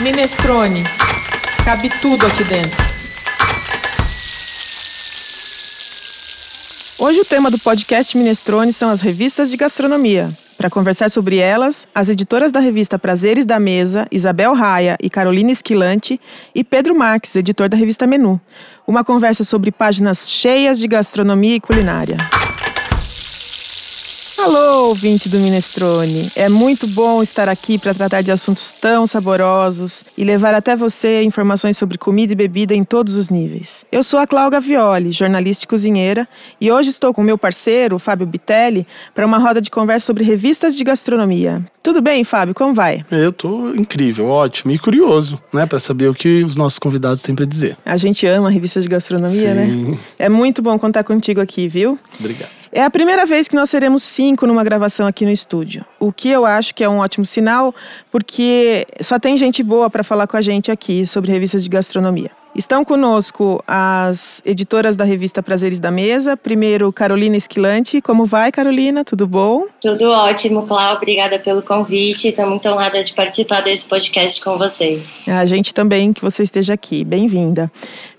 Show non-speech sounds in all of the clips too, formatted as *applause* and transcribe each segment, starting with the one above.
Minestrone. Cabe tudo aqui dentro. Hoje o tema do podcast Minestrone são as revistas de gastronomia. Para conversar sobre elas, as editoras da revista Prazeres da Mesa, Isabel Raia e Carolina Esquilante, e Pedro Marques, editor da revista Menu. Uma conversa sobre páginas cheias de gastronomia e culinária. Alô, ouvinte do Minestrone. É muito bom estar aqui para tratar de assuntos tão saborosos e levar até você informações sobre comida e bebida em todos os níveis. Eu sou a Cláudia Violi, jornalista e cozinheira, e hoje estou com meu parceiro, Fábio Bitelli, para uma roda de conversa sobre revistas de gastronomia. Tudo bem, Fábio? Como vai? Eu tô incrível, ótimo e curioso, né, para saber o que os nossos convidados têm para dizer. A gente ama revistas de gastronomia, né? Sim. né? É muito bom contar contigo aqui, viu? Obrigado. É a primeira vez que nós seremos cinco numa gravação aqui no estúdio. O que eu acho que é um ótimo sinal, porque só tem gente boa para falar com a gente aqui sobre revistas de gastronomia. Estão conosco as editoras da revista Prazeres da Mesa. Primeiro, Carolina Esquilante. Como vai, Carolina? Tudo bom? Tudo ótimo, Cláudia. Obrigada pelo convite. Estou muito honrada de participar desse podcast com vocês. A gente também que você esteja aqui. Bem-vinda.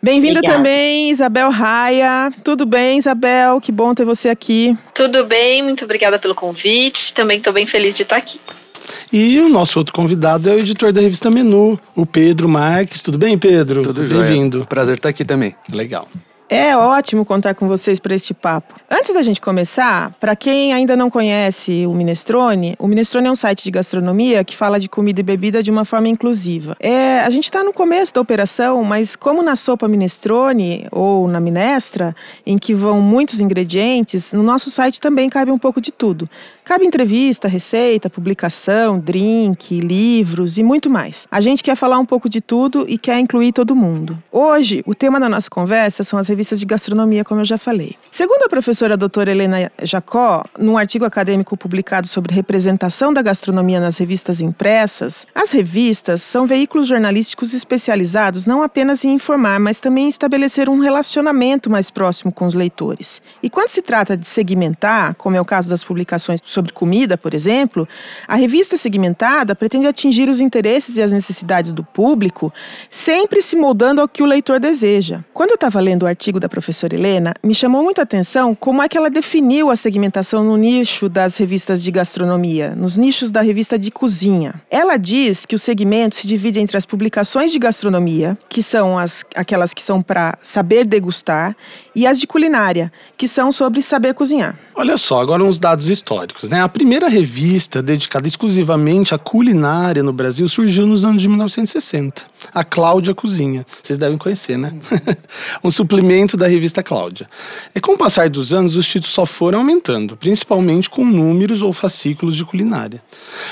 Bem-vinda também, Isabel Raia. Tudo bem, Isabel? Que bom ter você aqui. Tudo bem, muito obrigada pelo convite. Também estou bem feliz de estar aqui. E o nosso outro convidado é o editor da revista Menu, o Pedro Marques. Tudo bem, Pedro? Tudo Bem-vindo. Prazer estar aqui também. Legal. É ótimo contar com vocês para este papo. Antes da gente começar, para quem ainda não conhece o Minestrone, o Minestrone é um site de gastronomia que fala de comida e bebida de uma forma inclusiva. É, a gente está no começo da operação, mas como na sopa Minestrone ou na minestra, em que vão muitos ingredientes, no nosso site também cabe um pouco de tudo. Cabe entrevista, receita, publicação, drink, livros e muito mais. A gente quer falar um pouco de tudo e quer incluir todo mundo. Hoje, o tema da nossa conversa são as revistas de gastronomia, como eu já falei. Segundo a professora doutora Helena Jacó, num artigo acadêmico publicado sobre representação da gastronomia nas revistas impressas, as revistas são veículos jornalísticos especializados não apenas em informar, mas também em estabelecer um relacionamento mais próximo com os leitores. E quando se trata de segmentar, como é o caso das publicações sobre comida, por exemplo, a revista segmentada pretende atingir os interesses e as necessidades do público, sempre se moldando ao que o leitor deseja. Quando eu estava lendo o artigo artigo da professora Helena, me chamou muito a atenção como é que ela definiu a segmentação no nicho das revistas de gastronomia, nos nichos da revista de cozinha. Ela diz que o segmento se divide entre as publicações de gastronomia, que são as, aquelas que são para saber degustar, e as de culinária, que são sobre saber cozinhar. Olha só, agora uns dados históricos. Né? A primeira revista dedicada exclusivamente à culinária no Brasil surgiu nos anos de 1960. A Cláudia Cozinha. Vocês devem conhecer, né? *laughs* um suplemento da revista Cláudia. E com o passar dos anos, os títulos só foram aumentando, principalmente com números ou fascículos de culinária.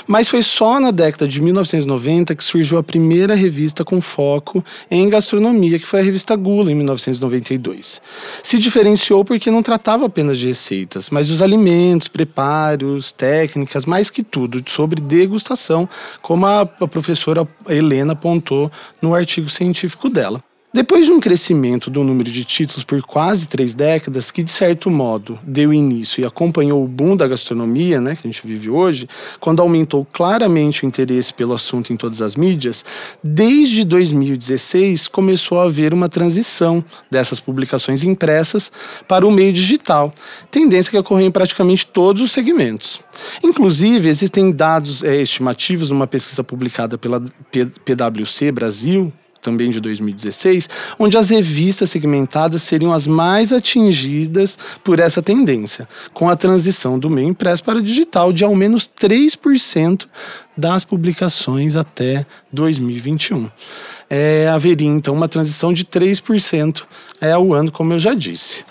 Mas foi só na década de 1990 que surgiu a primeira revista com foco em gastronomia, que foi a revista Gula, em 1992. Se diferenciou porque não tratava apenas de receitas, mas dos alimentos, preparos, técnicas, mais que tudo, sobre degustação, como a, a professora Helena apontou no artigo científico dela. Depois de um crescimento do número de títulos por quase três décadas, que de certo modo deu início e acompanhou o boom da gastronomia, né, que a gente vive hoje, quando aumentou claramente o interesse pelo assunto em todas as mídias, desde 2016 começou a haver uma transição dessas publicações impressas para o meio digital, tendência que ocorreu em praticamente todos os segmentos. Inclusive, existem dados é, estimativos numa pesquisa publicada pela PwC Brasil, também de 2016, onde as revistas segmentadas seriam as mais atingidas por essa tendência, com a transição do meio impresso para digital de ao menos 3% das publicações até 2021. É, haveria então uma transição de 3% é, ao ano, como eu já disse.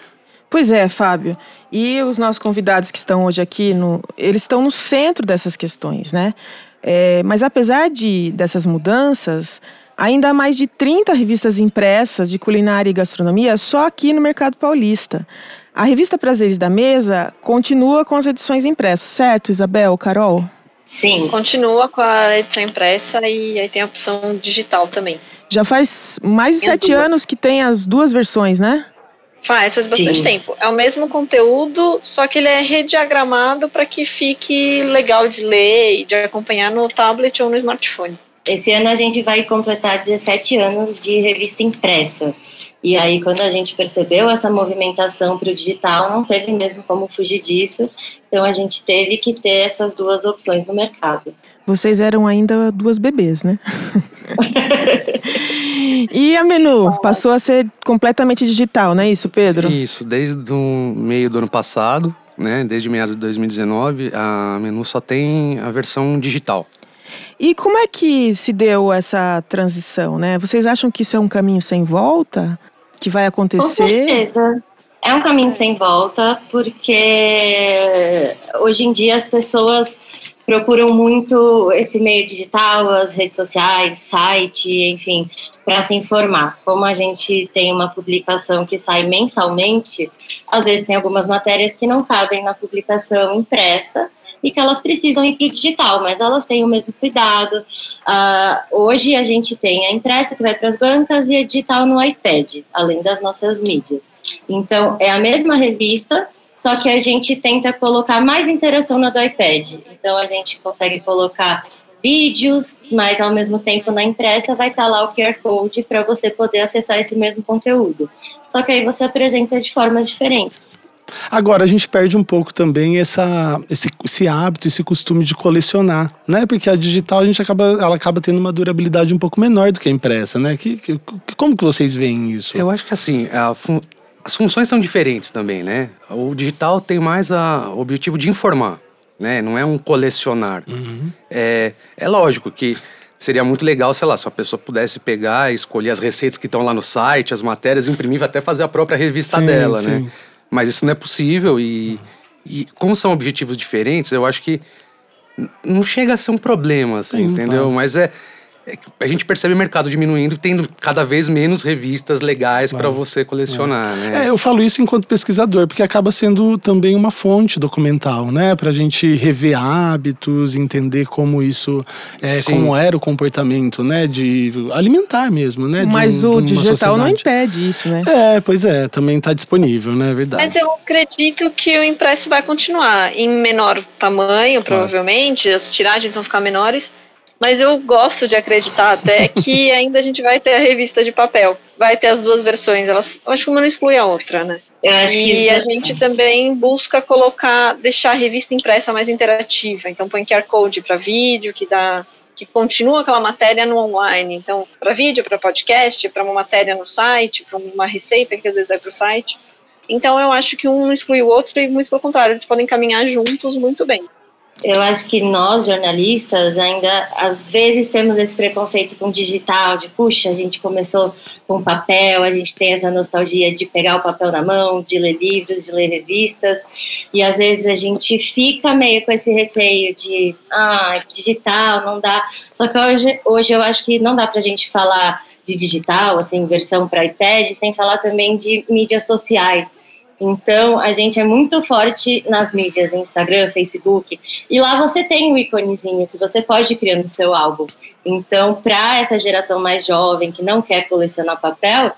Pois é, Fábio. E os nossos convidados que estão hoje aqui, no, eles estão no centro dessas questões, né? É, mas apesar de dessas mudanças, Ainda há mais de 30 revistas impressas de culinária e gastronomia só aqui no mercado paulista. A revista Prazeres da Mesa continua com as edições impressas, certo, Isabel, Carol? Sim, continua com a edição impressa e aí tem a opção digital também. Já faz mais de sete duas. anos que tem as duas versões, né? Faz, faz bastante Sim. tempo. É o mesmo conteúdo, só que ele é rediagramado para que fique legal de ler e de acompanhar no tablet ou no smartphone. Esse ano a gente vai completar 17 anos de revista impressa. E aí, quando a gente percebeu essa movimentação para o digital, não teve mesmo como fugir disso. Então, a gente teve que ter essas duas opções no mercado. Vocês eram ainda duas bebês, né? *laughs* e a menu passou a ser completamente digital, não é isso, Pedro? Isso, desde o meio do ano passado, né? Desde meados de 2019, a menu só tem a versão digital. E como é que se deu essa transição, né? Vocês acham que isso é um caminho sem volta? Que vai acontecer? Com certeza. É um caminho sem volta, porque hoje em dia as pessoas procuram muito esse meio digital, as redes sociais, site, enfim, para se informar. Como a gente tem uma publicação que sai mensalmente, às vezes tem algumas matérias que não cabem na publicação impressa e que elas precisam ir para o digital, mas elas têm o mesmo cuidado. Uh, hoje a gente tem a impressa que vai para as bancas e a digital no iPad, além das nossas mídias. Então, é a mesma revista, só que a gente tenta colocar mais interação na do iPad. Então a gente consegue colocar vídeos, mas ao mesmo tempo na impressa vai estar lá o QR Code para você poder acessar esse mesmo conteúdo. Só que aí você apresenta de formas diferentes. Agora a gente perde um pouco também essa, esse, esse hábito, esse costume de colecionar, né? Porque a digital a gente acaba, ela acaba tendo uma durabilidade um pouco menor do que a impressa, né? Que, que como que vocês veem isso? Eu acho que assim, a, as funções são diferentes também, né? O digital tem mais a, o objetivo de informar, né? Não é um colecionar. Uhum. É, é lógico que seria muito legal, sei lá, se a pessoa pudesse pegar e escolher as receitas que estão lá no site, as matérias, imprimir, até fazer a própria revista sim, dela, sim. né? Mas isso não é possível e, e como são objetivos diferentes, eu acho que não chega a ser um problema, assim, sim, entendeu? Claro. Mas é é *laughs* a gente percebe o mercado diminuindo e tendo cada vez menos revistas legais para você colecionar, é. né? É, eu falo isso enquanto pesquisador, porque acaba sendo também uma fonte documental, né? Para a gente rever hábitos, entender como isso, é, como era o comportamento, né? De alimentar mesmo, né? Mas um, o digital sociedade. não impede isso, né? É, pois é, também está disponível, né? É verdade. Mas eu acredito que o impresso vai continuar em menor tamanho, provavelmente, claro. as tiragens vão ficar menores mas eu gosto de acreditar até *laughs* que ainda a gente vai ter a revista de papel. Vai ter as duas versões. Elas, eu acho que uma não exclui a outra, né? Eu acho e que a gente também busca colocar, deixar a revista impressa mais interativa. Então põe QR Code para vídeo, que dá que continua aquela matéria no online. Então, para vídeo, para podcast, para uma matéria no site, para uma receita que às vezes vai para o site. Então, eu acho que um não exclui o outro e muito pelo contrário, eles podem caminhar juntos muito bem. Eu acho que nós, jornalistas, ainda às vezes temos esse preconceito com digital, de puxa, a gente começou com papel, a gente tem essa nostalgia de pegar o papel na mão, de ler livros, de ler revistas, e às vezes a gente fica meio com esse receio de, ah, digital, não dá. Só que hoje, hoje eu acho que não dá pra gente falar de digital, assim, versão para iPad, sem falar também de mídias sociais então, a gente é muito forte nas mídias, Instagram, Facebook, e lá você tem o íconezinho que você pode ir criando o seu álbum. Então, para essa geração mais jovem que não quer colecionar papel,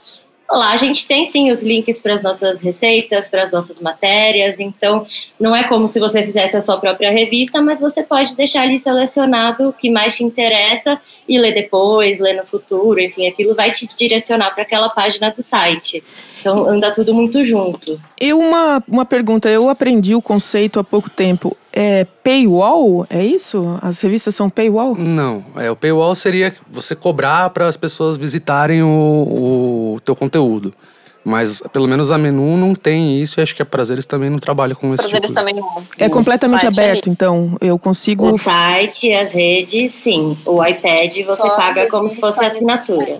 lá a gente tem sim os links para as nossas receitas, para as nossas matérias. Então, não é como se você fizesse a sua própria revista, mas você pode deixar ali selecionado o que mais te interessa e ler depois, ler no futuro. Enfim, aquilo vai te direcionar para aquela página do site. Então anda tudo muito junto. E uma, uma pergunta, eu aprendi o conceito há pouco tempo. É paywall? É isso? As revistas são paywall? Não, é, o paywall seria você cobrar para as pessoas visitarem o, o teu conteúdo. Mas pelo menos a menu não tem isso e acho que a Prazeres também não trabalha com esse Prazeres tipo. também não. É completamente aberto, então eu consigo. O site, as redes, sim. O iPad você Só paga como se fosse assinatura.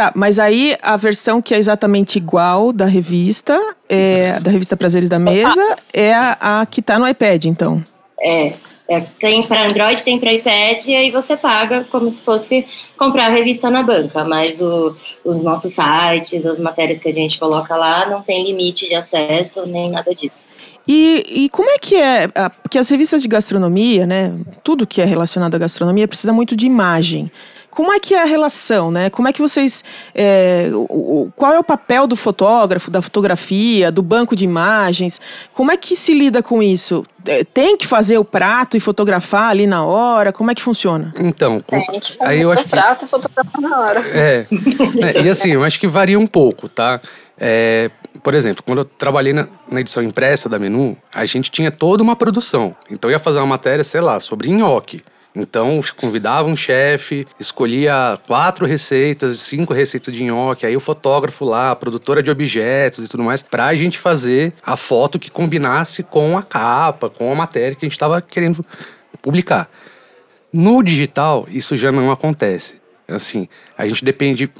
Tá, mas aí a versão que é exatamente igual da revista, é, da revista Prazeres da Mesa, é a, a que tá no iPad, então. É, é tem para Android, tem para iPad, e aí você paga como se fosse comprar a revista na banca, mas o, os nossos sites, as matérias que a gente coloca lá, não tem limite de acesso nem nada disso. E, e como é que é? Porque as revistas de gastronomia, né? Tudo que é relacionado à gastronomia precisa muito de imagem. Como é que é a relação, né? Como é que vocês. É, o, qual é o papel do fotógrafo, da fotografia, do banco de imagens? Como é que se lida com isso? É, tem que fazer o prato e fotografar ali na hora? Como é que funciona? Então, Tem que fazer aí eu acho o prato que... e fotografar na hora. É. é. E assim, eu acho que varia um pouco, tá? É, por exemplo, quando eu trabalhei na, na, edição impressa da Menu, a gente tinha toda uma produção. Então eu ia fazer uma matéria, sei lá, sobre nhoque. Então, convidava um chefe, escolhia quatro receitas, cinco receitas de nhoque, aí o fotógrafo lá, a produtora de objetos e tudo mais, pra gente fazer a foto que combinasse com a capa, com a matéria que a gente estava querendo publicar. No digital, isso já não acontece. Assim, a gente depende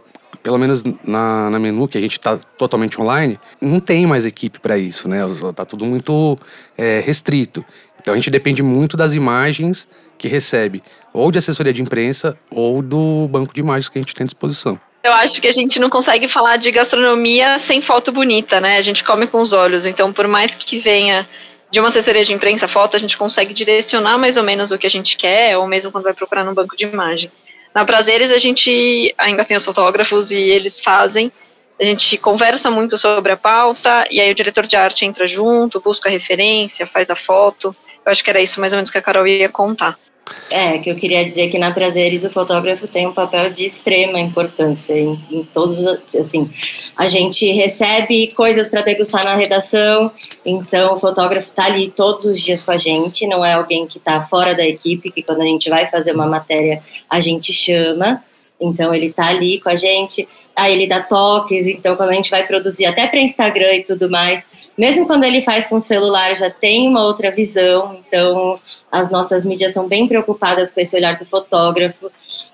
pelo menos na, na menu, que a gente está totalmente online, não tem mais equipe para isso, né? Tá tudo muito é, restrito. Então a gente depende muito das imagens que recebe, ou de assessoria de imprensa, ou do banco de imagens que a gente tem à disposição. Eu acho que a gente não consegue falar de gastronomia sem foto bonita, né? A gente come com os olhos, então por mais que venha de uma assessoria de imprensa foto, a gente consegue direcionar mais ou menos o que a gente quer, ou mesmo quando vai procurar no banco de imagem. Na Prazeres a gente ainda tem os fotógrafos e eles fazem. A gente conversa muito sobre a pauta e aí o diretor de arte entra junto, busca a referência, faz a foto. Eu acho que era isso mais ou menos que a Carol ia contar. É, que eu queria dizer que na Prazeres o fotógrafo tem um papel de extrema importância em, em todos, assim, a gente recebe coisas para degustar na redação, então o fotógrafo está ali todos os dias com a gente, não é alguém que está fora da equipe, que quando a gente vai fazer uma matéria a gente chama, então ele está ali com a gente, aí ele dá toques, então quando a gente vai produzir até para Instagram e tudo mais, mesmo quando ele faz com celular, já tem uma outra visão. Então, as nossas mídias são bem preocupadas com esse olhar do fotógrafo.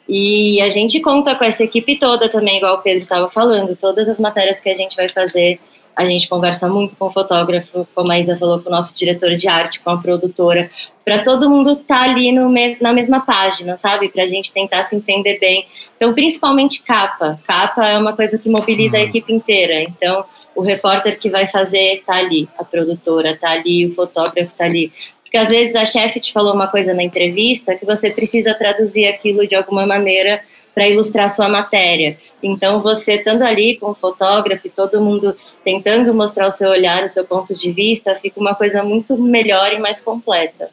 E a gente conta com essa equipe toda também, igual o Pedro estava falando. Todas as matérias que a gente vai fazer, a gente conversa muito com o fotógrafo, como a Isa falou, com o nosso diretor de arte, com a produtora, para todo mundo estar tá ali no na mesma página, sabe? Para a gente tentar se entender bem. Então, principalmente capa. Capa é uma coisa que mobiliza a uhum. equipe inteira. Então, o repórter que vai fazer tá ali, a produtora tá ali, o fotógrafo tá ali. Porque às vezes a chefe te falou uma coisa na entrevista que você precisa traduzir aquilo de alguma maneira para ilustrar sua matéria. Então, você estando ali com o fotógrafo, todo mundo tentando mostrar o seu olhar, o seu ponto de vista, fica uma coisa muito melhor e mais completa.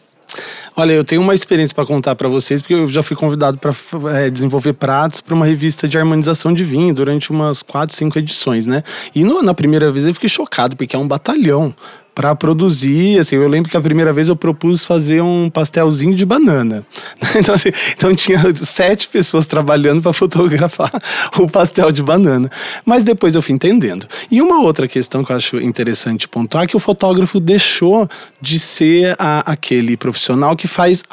Olha, eu tenho uma experiência para contar para vocês, porque eu já fui convidado para é, desenvolver pratos para uma revista de harmonização de vinho durante umas quatro, cinco edições, né? E no, na primeira vez eu fiquei chocado, porque é um batalhão para produzir, assim, eu lembro que a primeira vez eu propus fazer um pastelzinho de banana. *laughs* Então, assim, então tinha sete pessoas trabalhando para fotografar *laughs* o pastel de banana. Mas depois eu fui entendendo. E uma outra questão que eu acho interessante pontuar é que o fotógrafo deixou de ser a, aquele profissional que faz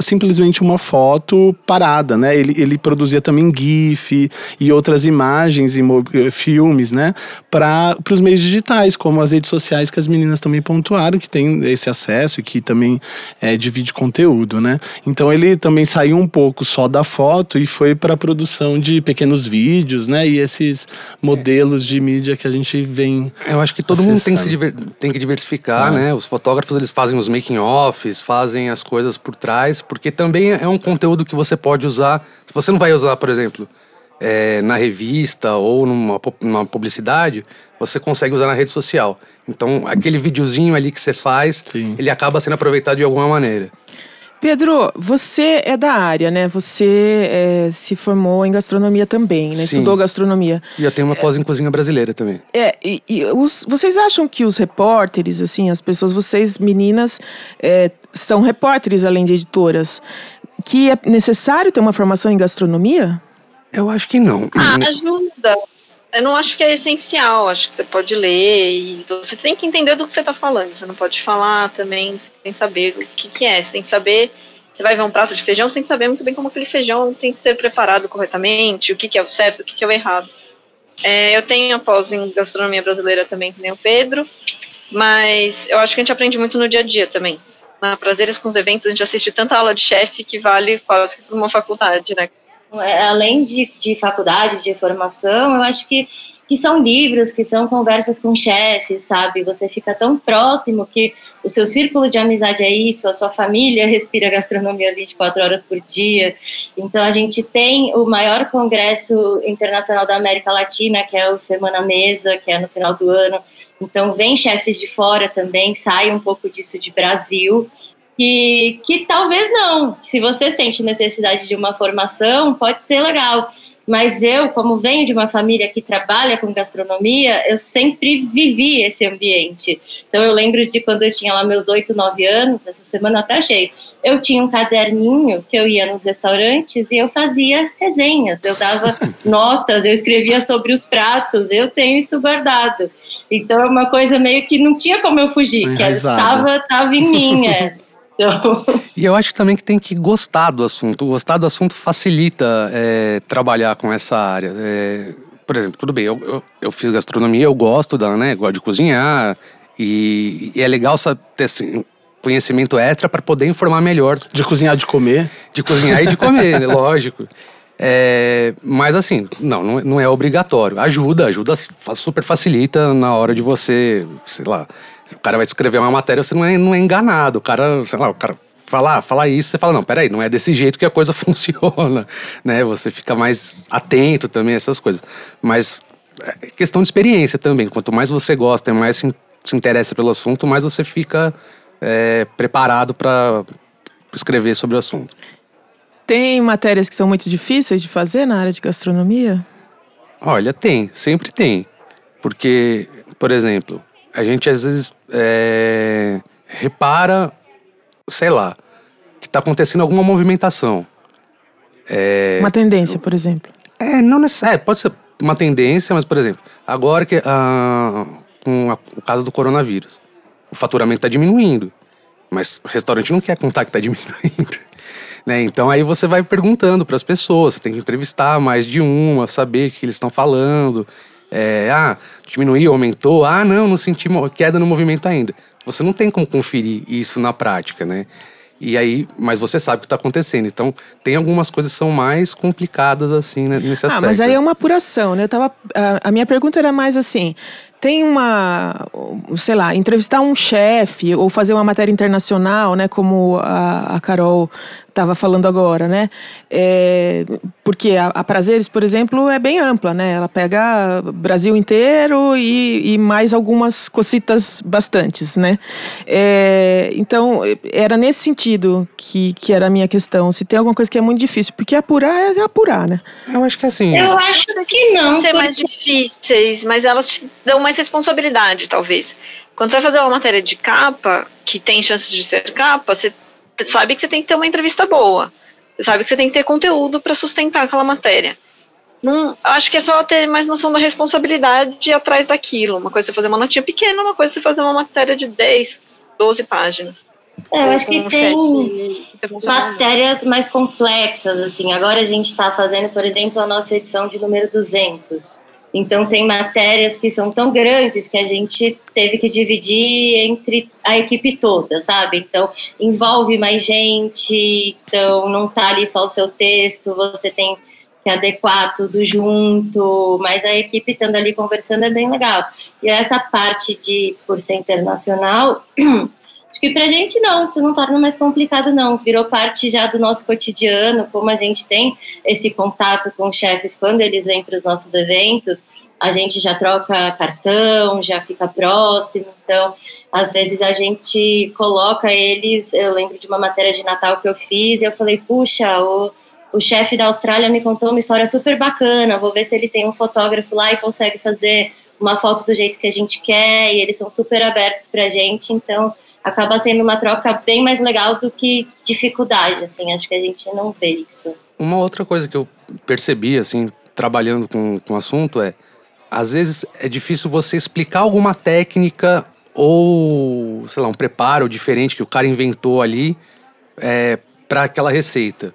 simplesmente uma foto parada, né? Ele, ele produzia também GIF e outras imagens e filmes, né? Para os meios digitais, como as redes sociais que as meninas também pontuaram que tem esse acesso e que também é, divide conteúdo, né? Então ele também saiu um pouco só da foto e foi para a produção de pequenos vídeos, né? E esses modelos de mídia que a gente vem. Eu acho que todo acessando. mundo tem que, diver... tem que diversificar, ah. né? Os fotógrafos eles fazem os making offs, fazem as coisas por trás, porque também é um conteúdo que você pode usar. Se você não vai usar, por exemplo, é, na revista ou numa, numa publicidade, você consegue usar na rede social. Então, aquele videozinho ali que você faz, Sim. ele acaba sendo aproveitado de alguma maneira. Pedro, você é da área, né? Você é, se formou em gastronomia também, né? Sim. Estudou gastronomia. E eu tenho uma pós em cozinha brasileira também. É, e, e os, vocês acham que os repórteres, assim, as pessoas, vocês meninas, é, são repórteres além de editoras, que é necessário ter uma formação em gastronomia? Eu acho que não. Ah, ajuda. Eu não acho que é essencial, acho que você pode ler e você tem que entender do que você está falando. Você não pode falar também sem saber o que, que é. Você tem que saber. Você vai ver um prato de feijão, você tem que saber muito bem como aquele feijão tem que ser preparado corretamente, o que, que é o certo, o que, que é o errado. É, eu tenho após em gastronomia brasileira também, que nem o Pedro, mas eu acho que a gente aprende muito no dia a dia também. Na Prazeres com os eventos, a gente assiste tanta aula de chefe que vale quase que uma faculdade, né? É, além de, de faculdade, de formação, eu acho que que são livros, que são conversas com chefes, sabe? Você fica tão próximo que o seu círculo de amizade é isso, a sua família *laughs* respira gastronomia 24 horas por dia. Então a gente tem o maior congresso internacional da América Latina, que é o Semana Mesa, que é no final do ano. Então vem chefes de fora também, sai um pouco disso de Brasil. E que talvez não. Se você sente necessidade de uma formação, pode ser legal mas eu, como venho de uma família que trabalha com gastronomia, eu sempre vivi esse ambiente. Então eu lembro de quando eu tinha lá meus oito, nove anos, essa semana eu até achei, eu tinha um caderninho que eu ia nos restaurantes e eu fazia resenhas, eu dava *laughs* notas, eu escrevia sobre os pratos, eu tenho isso guardado. Então é uma coisa meio que não tinha como eu fugir, que estava tava em mim. É. Então... *laughs* E eu acho também que tem que gostar do assunto. Gostar do assunto facilita é, trabalhar com essa área. É, por exemplo, tudo bem, eu, eu, eu, fiz gastronomia, eu gosto da, né? Gosto de cozinhar. E, e é legal ter assim, conhecimento extra para poder informar melhor. De cozinhar, de comer. De cozinhar e de comer, *laughs* lógico. É, mas assim, não, não é obrigatório. Ajuda, ajuda, super facilita na hora de você, sei lá, o cara vai escrever uma matéria, você não é, não é enganado. O cara, sei lá, o cara falar, falar isso, você fala, não, peraí, não é desse jeito que a coisa *laughs* funciona, né? Você fica mais atento também a essas coisas. Mas é questão de experiência também. Quanto mais você gosta e mais se, se interessa pelo assunto, mais você fica é, preparado para escrever sobre o assunto. Tem matérias que são muito difíceis de fazer na área de gastronomia? Olha, tem, sempre tem. Porque, por exemplo, a gente às vezes é, repara, sei lá, que está acontecendo alguma movimentação. É, uma tendência, por exemplo. É, não necessariamente. É, pode ser uma tendência, mas, por exemplo, agora que ah, com a, o caso do coronavírus, o faturamento está diminuindo, mas o restaurante não quer contar que está *laughs* diminuindo. Né? Então aí você vai perguntando para as pessoas, você tem que entrevistar mais de uma, saber o que eles estão falando. É, ah, diminuiu, aumentou. Ah, não, não senti queda no movimento ainda. Você não tem como conferir isso na prática, né? E aí, mas você sabe o que está acontecendo. Então, tem algumas coisas que são mais complicadas, assim, né, nesse aspecto. Ah, mas aí é uma apuração, né? Eu tava, a, a minha pergunta era mais assim: tem uma, sei lá, entrevistar um chefe ou fazer uma matéria internacional, né, como a, a Carol estava falando agora, né? É, porque a, a, Prazeres, por exemplo, é bem ampla, né? Ela pega Brasil inteiro e, e mais algumas cositas bastantes, né? É, então, era nesse sentido que, que era a minha questão. Se tem alguma coisa que é muito difícil, porque apurar é apurar, né? Eu acho que assim. Eu acho que não. Ser mais difíceis, mas elas te dão mais responsabilidade, talvez. Quando você vai fazer uma matéria de capa, que tem chances de ser capa, você sabe que você tem que ter uma entrevista boa. Você sabe que você tem que ter conteúdo para sustentar aquela matéria. Não, acho que é só ter mais noção da responsabilidade atrás daquilo. Uma coisa é você fazer uma notinha pequena, uma coisa é você fazer uma matéria de 10, 12 páginas. É, eu acho que tem matérias mais complexas, assim. Agora a gente está fazendo, por exemplo, a nossa edição de número 200. Então, tem matérias que são tão grandes que a gente teve que dividir entre a equipe toda, sabe? Então, envolve mais gente, então não tá ali só o seu texto, você tem que adequar tudo junto, mas a equipe estando ali conversando é bem legal. E essa parte de, por ser internacional, *clears throat* Acho que pra gente não, isso não torna mais complicado, não. Virou parte já do nosso cotidiano, como a gente tem esse contato com os chefes quando eles vêm para os nossos eventos, a gente já troca cartão, já fica próximo. Então, às vezes a gente coloca eles. Eu lembro de uma matéria de Natal que eu fiz e eu falei, puxa, o, o chefe da Austrália me contou uma história super bacana. Vou ver se ele tem um fotógrafo lá e consegue fazer uma foto do jeito que a gente quer. E eles são super abertos para a gente. Então, acaba sendo uma troca bem mais legal do que dificuldade, assim, acho que a gente não vê isso. Uma outra coisa que eu percebi, assim, trabalhando com, com o assunto é, às vezes é difícil você explicar alguma técnica ou, sei lá, um preparo diferente que o cara inventou ali é, para aquela receita.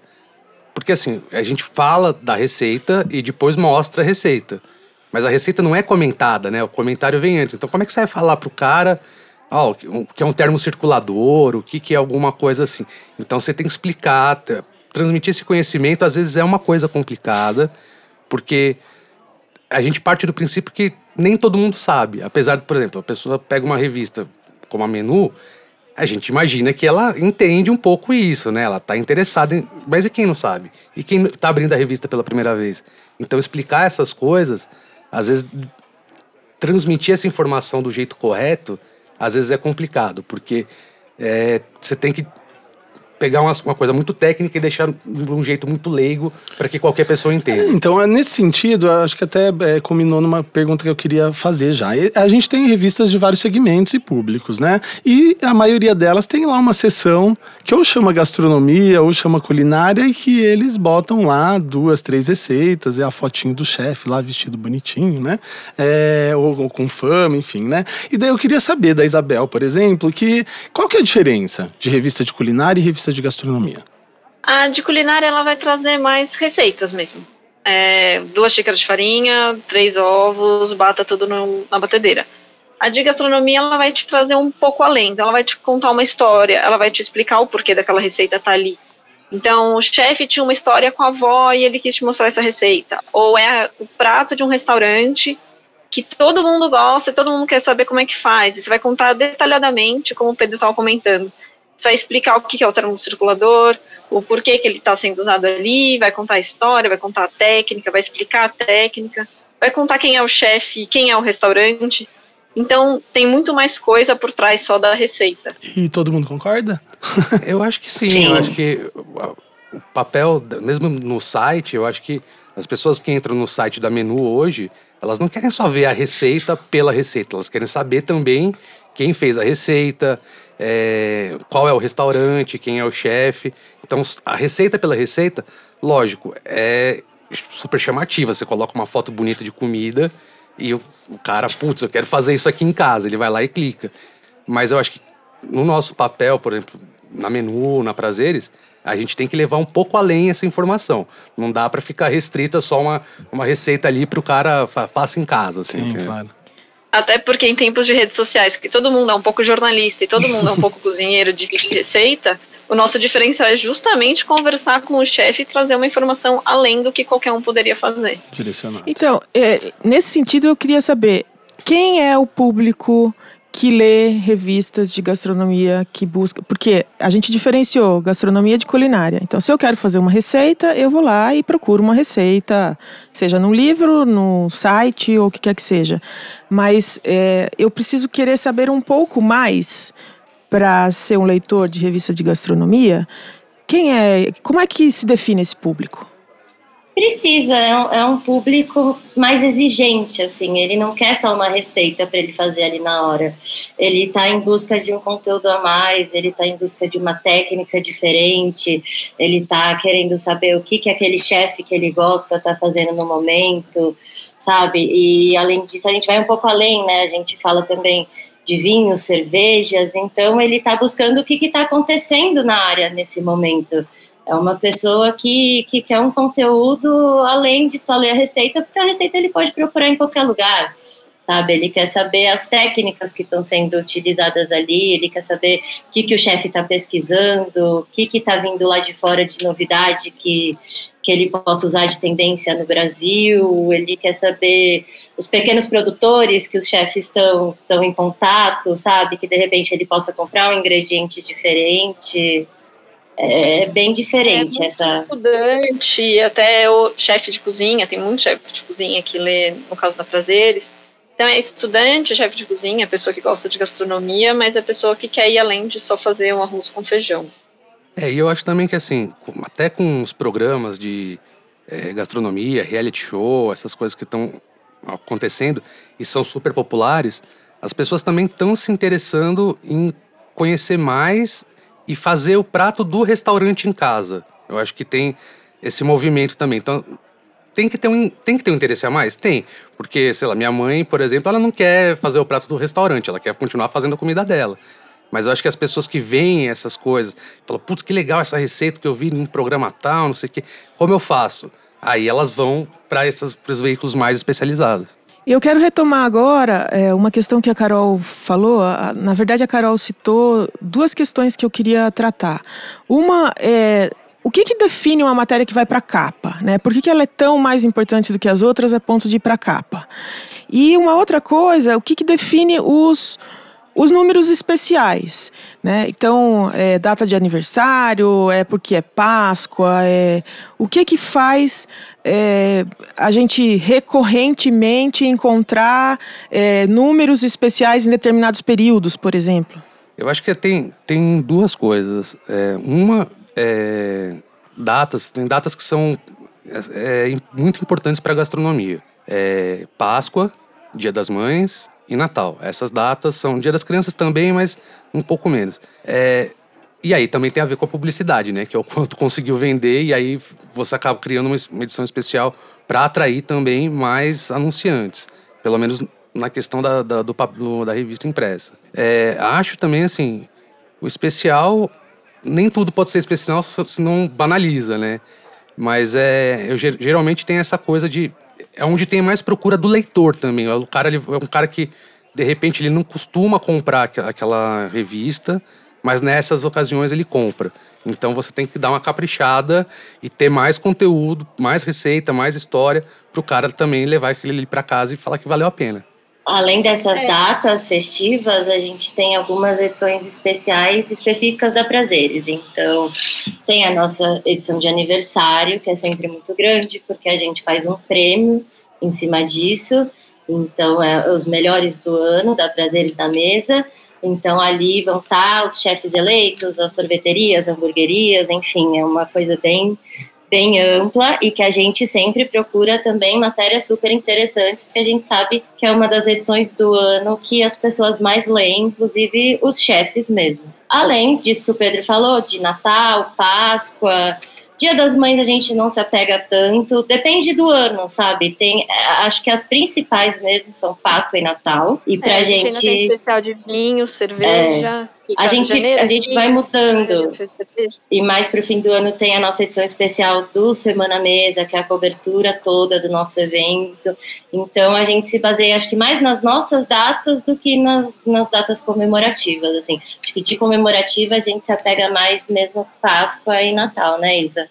Porque assim, a gente fala da receita e depois mostra a receita. Mas a receita não é comentada, né? O comentário vem antes. Então como é que você vai falar pro cara ah, o que é um termo circulador, o que, que é alguma coisa assim. Então você tem que explicar, transmitir esse conhecimento às vezes é uma coisa complicada, porque a gente parte do princípio que nem todo mundo sabe. Apesar de, por exemplo, a pessoa pega uma revista como a Menu, a gente imagina que ela entende um pouco isso, né? Ela está interessada em. Mas e quem não sabe? E quem está abrindo a revista pela primeira vez? Então, explicar essas coisas, às vezes, transmitir essa informação do jeito correto, às vezes é complicado, porque é, você tem que pegar uma, uma, coisa muito técnica e deixar de um jeito muito leigo para que qualquer pessoa entenda. É, então, é, nesse sentido, acho que até é, combinou numa pergunta que eu queria fazer já. A gente tem revistas de vários segmentos e públicos, né? E a maioria delas tem lá uma seção que ou chama gastronomia ou chama culinária e que eles botam lá duas, três receitas e a fotinho do chefe lá vestido bonitinho, né? É, ou, ou, com fama, enfim, né? E daí eu queria saber da Isabel, por exemplo, que qual que é a diferença de revista de culinária e revista de gastronomia? A de culinária ela vai trazer mais receitas mesmo. É, duas xícaras de farinha, três ovos, bata tudo no, na batedeira. A de gastronomia ela vai te trazer um pouco além, então ela vai te contar uma história, ela vai te explicar o porquê daquela receita tá ali. Então, o chefe tinha uma história com a avó e ele quis te mostrar essa receita. Ou é o prato de um restaurante que todo mundo gosta, todo mundo quer saber como é que faz. E você vai contar detalhadamente, como o Pedro estava comentando. Você vai explicar o que é o termocirculador, o porquê que ele está sendo usado ali, vai contar a história, vai contar a técnica, vai explicar a técnica, vai contar quem é o chefe, quem é o restaurante. Então, tem muito mais coisa por trás só da receita. E todo mundo concorda? *laughs* eu acho que sim. sim. Eu acho que o papel, mesmo no site, eu acho que as pessoas que entram no site da Menu hoje, elas não querem só ver a receita pela receita, elas querem saber também quem fez a receita, é, qual é o restaurante, quem é o chefe. Então, a receita pela receita, lógico, é super chamativa. Você coloca uma foto bonita de comida e o, o cara, putz, eu quero fazer isso aqui em casa. Ele vai lá e clica. Mas eu acho que no nosso papel, por exemplo, na menu, na Prazeres, a gente tem que levar um pouco além essa informação. Não dá para ficar restrita só uma, uma receita ali para o cara faça em casa. Assim, Sim, claro. Até porque em tempos de redes sociais, que todo mundo é um pouco jornalista e todo mundo é um pouco *laughs* cozinheiro de receita, o nosso diferencial é justamente conversar com o chefe e trazer uma informação além do que qualquer um poderia fazer. Direcionado. Então, é, nesse sentido, eu queria saber quem é o público que lê revistas de gastronomia, que busca. Porque a gente diferenciou gastronomia de culinária. Então, se eu quero fazer uma receita, eu vou lá e procuro uma receita, seja num livro, no site ou o que quer que seja. Mas é, eu preciso querer saber um pouco mais para ser um leitor de revista de gastronomia. Quem é. Como é que se define esse público? Precisa, é um, é um, público mais exigente, assim, ele não quer só uma receita para ele fazer ali na hora. Ele está em busca de um conteúdo a mais, ele está em busca de uma técnica diferente, ele está querendo saber o que, que aquele chefe que ele gosta está fazendo no momento, sabe? E além disso, a gente vai um pouco além, né? A gente fala também de vinhos, cervejas, então ele está buscando o que está acontecendo na área nesse momento é uma pessoa que, que quer um conteúdo além de só ler a receita, porque a receita ele pode procurar em qualquer lugar, sabe? Ele quer saber as técnicas que estão sendo utilizadas ali, ele quer saber o que, que o chefe está pesquisando, o que está vindo lá de fora de novidade que, que ele possa usar de tendência no Brasil, ele quer saber os pequenos produtores que os chefes estão em contato, sabe? Que de repente ele possa comprar um ingrediente diferente é bem diferente é, essa. Estudante, até o chefe de cozinha, tem muito chefe de cozinha que lê no caso da Prazeres. Então é estudante, chefe de cozinha, pessoa que gosta de gastronomia, mas é pessoa que quer ir além de só fazer um arroz com feijão. É, e eu acho também que assim, até com os programas de é, gastronomia, reality show, essas coisas que estão acontecendo e são super populares, as pessoas também estão se interessando em conhecer mais e fazer o prato do restaurante em casa. Eu acho que tem esse movimento também. Então, tem que ter um, tem que ter um interesse a mais? Tem. Porque, sei lá, minha mãe, por exemplo, ela não quer fazer o prato do restaurante, ela quer continuar fazendo a comida dela. Mas eu acho que as pessoas que veem essas coisas, falam, putz, que legal essa receita que eu vi num programa tal, não sei o quê. Como eu faço? Aí elas vão para os veículos mais especializados. Eu quero retomar agora é, uma questão que a Carol falou. Na verdade, a Carol citou duas questões que eu queria tratar. Uma é o que, que define uma matéria que vai para a capa? Né? Por que, que ela é tão mais importante do que as outras a ponto de ir para a capa? E uma outra coisa, o que, que define os, os números especiais, né? Então, é data de aniversário, é porque é Páscoa, é o que que faz é, a gente recorrentemente encontrar é, números especiais em determinados períodos, por exemplo? Eu acho que tem, tem duas coisas. É, uma é, datas, tem datas que são é, muito importantes para a gastronomia. Páscoa, Dia das Mães e Natal. Essas datas são Dia das Crianças também, mas um pouco menos. É, e aí também tem a ver com a publicidade, né? Que é o *laughs* quanto conseguiu vender e aí você acaba criando uma edição especial para atrair também mais anunciantes. Pelo menos na questão da, da, do, da revista impressa. É, acho também, assim, o especial nem tudo pode ser especial, senão banaliza, né? Mas é, eu geralmente tem essa coisa de é onde tem mais procura do leitor também. O cara ele, é um cara que de repente ele não costuma comprar aquela revista, mas nessas ocasiões ele compra. Então você tem que dar uma caprichada e ter mais conteúdo, mais receita, mais história para o cara também levar aquele para casa e falar que valeu a pena. Além dessas é. datas festivas, a gente tem algumas edições especiais específicas da Prazeres. Então, tem a nossa edição de aniversário, que é sempre muito grande, porque a gente faz um prêmio em cima disso. Então, é os melhores do ano da Prazeres da Mesa. Então, ali vão estar os chefes eleitos, as sorveterias, hamburguerias, enfim, é uma coisa bem bem ampla e que a gente sempre procura também matérias super interessantes, porque a gente sabe que é uma das edições do ano que as pessoas mais leem, inclusive os chefes mesmo. Além disso que o Pedro falou, de Natal, Páscoa, Dia das Mães a gente não se apega tanto, depende do ano, sabe? Tem, acho que as principais mesmo são Páscoa e Natal. E pra é, gente. A gente tem especial de vinho, cerveja. É, a gente, janeiro, a gente vai mudando. E mais pro fim do ano tem a nossa edição especial do Semana Mesa, que é a cobertura toda do nosso evento. Então a gente se baseia, acho que mais nas nossas datas do que nas, nas datas comemorativas. Assim. Acho que de comemorativa a gente se apega mais mesmo Páscoa e Natal, né, Isa?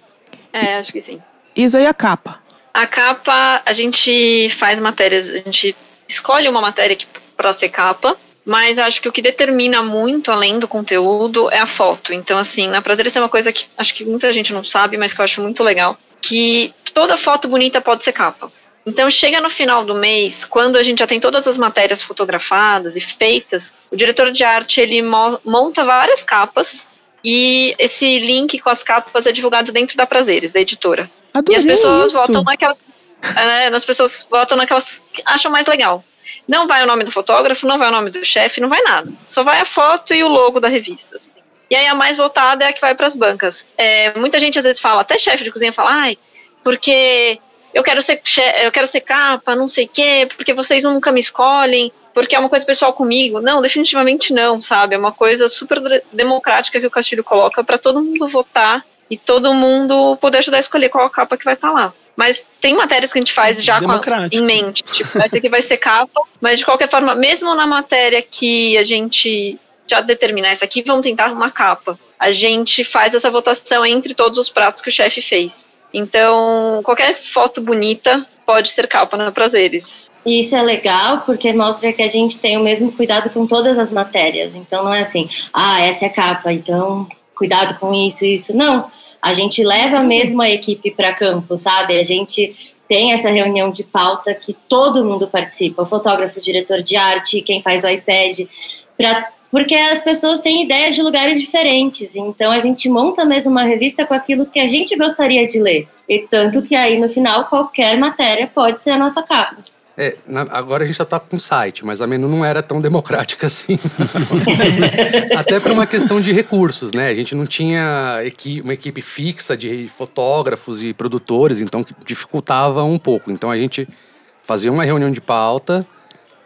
É, acho que sim. Isa, e a capa? A capa, a gente faz matérias, a gente escolhe uma matéria para ser capa, mas acho que o que determina muito, além do conteúdo, é a foto. Então, assim, na Prazeres tem uma coisa que acho que muita gente não sabe, mas que eu acho muito legal, que toda foto bonita pode ser capa. Então, chega no final do mês, quando a gente já tem todas as matérias fotografadas e feitas, o diretor de arte, ele monta várias capas e esse link com as capas é divulgado dentro da Prazeres, da editora. Adorei e as pessoas isso. votam naquelas. É, as pessoas votam naquelas que acham mais legal. Não vai o nome do fotógrafo, não vai o nome do chefe, não vai nada. Só vai a foto e o logo da revista. Assim. E aí a mais votada é a que vai para as bancas. É, muita gente às vezes fala, até chefe de cozinha fala, ai, porque eu quero ser eu quero ser capa, não sei o quê, porque vocês nunca me escolhem porque é uma coisa pessoal comigo. Não, definitivamente não, sabe? É uma coisa super democrática que o Castilho coloca para todo mundo votar e todo mundo poder ajudar a escolher qual a capa que vai estar tá lá. Mas tem matérias que a gente faz já a, em mente. Tipo, essa aqui vai ser capa, mas de qualquer forma, mesmo na matéria que a gente já determinar essa aqui, vamos tentar uma capa. A gente faz essa votação entre todos os pratos que o chefe fez. Então, qualquer foto bonita pode ser capa na Prazeres. E isso é legal porque mostra que a gente tem o mesmo cuidado com todas as matérias. Então não é assim, ah, essa é a capa, então cuidado com isso, isso. Não, a gente leva mesmo a equipe para campo, sabe? A gente tem essa reunião de pauta que todo mundo participa, o fotógrafo, o diretor de arte, quem faz o iPad, pra, porque as pessoas têm ideias de lugares diferentes. Então a gente monta mesmo uma revista com aquilo que a gente gostaria de ler. E tanto que aí no final qualquer matéria pode ser a nossa capa. É, na, agora a gente já está com site, mas a menu não era tão democrática *laughs* assim. Até por uma questão de recursos, né? A gente não tinha equi uma equipe fixa de fotógrafos e produtores, então dificultava um pouco. Então a gente fazia uma reunião de pauta,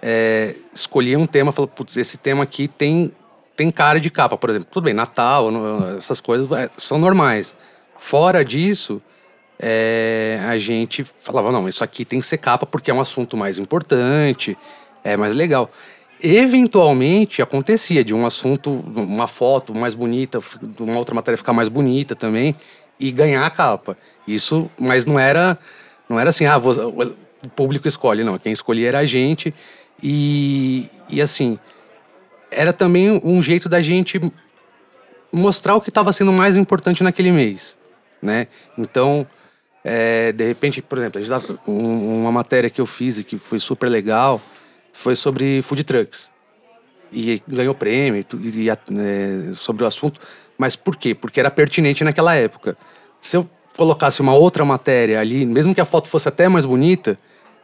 é, escolhia um tema, falou, putz, esse tema aqui tem, tem cara de capa, por exemplo. Tudo bem, Natal, essas coisas é, são normais. Fora disso, é, a gente falava, não, isso aqui tem que ser capa porque é um assunto mais importante, é mais legal. Eventualmente acontecia de um assunto, uma foto mais bonita, uma outra matéria ficar mais bonita também. e ganhar a capa. Isso, mas não era, não era assim, ah, vou, o público escolhe, não. Quem escolhia era a gente. E, e assim, era também um jeito da gente mostrar o que estava sendo mais importante naquele mês, né? Então, é, de repente, por exemplo, um, uma matéria que eu fiz e que foi super legal, foi sobre food trucks. E ganhou prêmio e, e, é, sobre o assunto. Mas por quê? Porque era pertinente naquela época. Se eu colocasse uma outra matéria ali, mesmo que a foto fosse até mais bonita,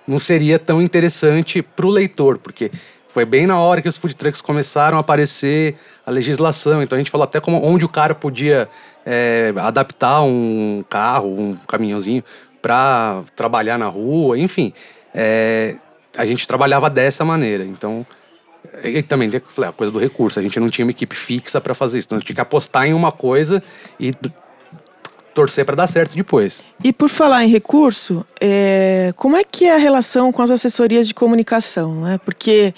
não seria tão interessante para o leitor, porque foi bem na hora que os food trucks começaram a aparecer a legislação. Então a gente falou até como onde o cara podia é, adaptar um carro, um caminhãozinho para trabalhar na rua, enfim. É, a gente trabalhava dessa maneira. Então e também a coisa do recurso. A gente não tinha uma equipe fixa para fazer isso. Então a gente tinha que apostar em uma coisa e torcer para dar certo depois. E por falar em recurso, é, como é que é a relação com as assessorias de comunicação? Né? Porque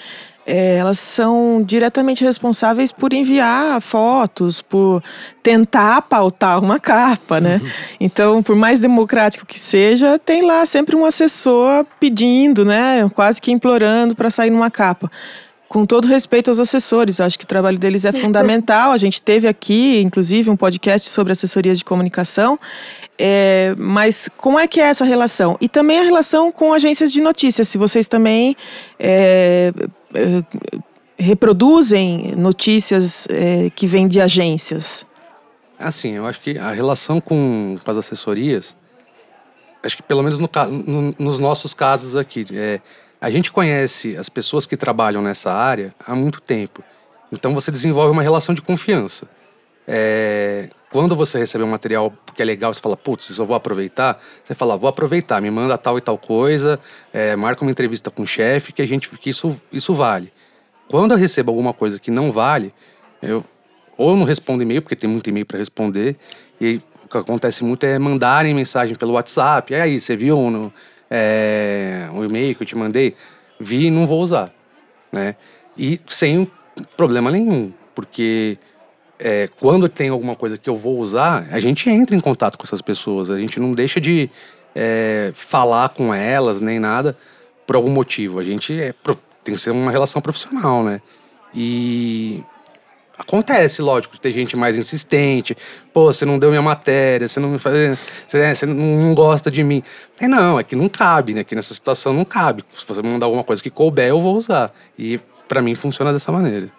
é, elas são diretamente responsáveis por enviar fotos, por tentar pautar uma capa, né? Uhum. Então, por mais democrático que seja, tem lá sempre um assessor pedindo, né? Quase que implorando para sair numa capa com todo respeito aos assessores, eu acho que o trabalho deles é fundamental. A gente teve aqui, inclusive, um podcast sobre assessorias de comunicação. É, mas como é que é essa relação? E também a relação com agências de notícias, se vocês também é, é, reproduzem notícias é, que vêm de agências. Assim, eu acho que a relação com, com as assessorias, acho que pelo menos no, no, nos nossos casos aqui, é, a gente conhece as pessoas que trabalham nessa área há muito tempo. Então você desenvolve uma relação de confiança. É, quando você recebe um material que é legal, você fala, putz, eu vou aproveitar. Você fala, vou aproveitar, me manda tal e tal coisa, é, marca uma entrevista com o chefe, que a gente que isso, isso vale. Quando eu recebo alguma coisa que não vale, eu ou não respondo e-mail, porque tem muito e-mail para responder, e o que acontece muito é mandarem mensagem pelo WhatsApp. E aí, você viu no, é, um e-mail que eu te mandei, vi e não vou usar, né? E sem problema nenhum, porque é, quando tem alguma coisa que eu vou usar, a gente entra em contato com essas pessoas, a gente não deixa de é, falar com elas nem nada por algum motivo. A gente é, tem que ser uma relação profissional, né? E Acontece, lógico, ter gente mais insistente. Pô, você não deu minha matéria, você não me faz. Você, você não gosta de mim. É não, é que não cabe, né? Que nessa situação não cabe. Se você me mandar alguma coisa que couber, eu vou usar. E para mim funciona dessa maneira.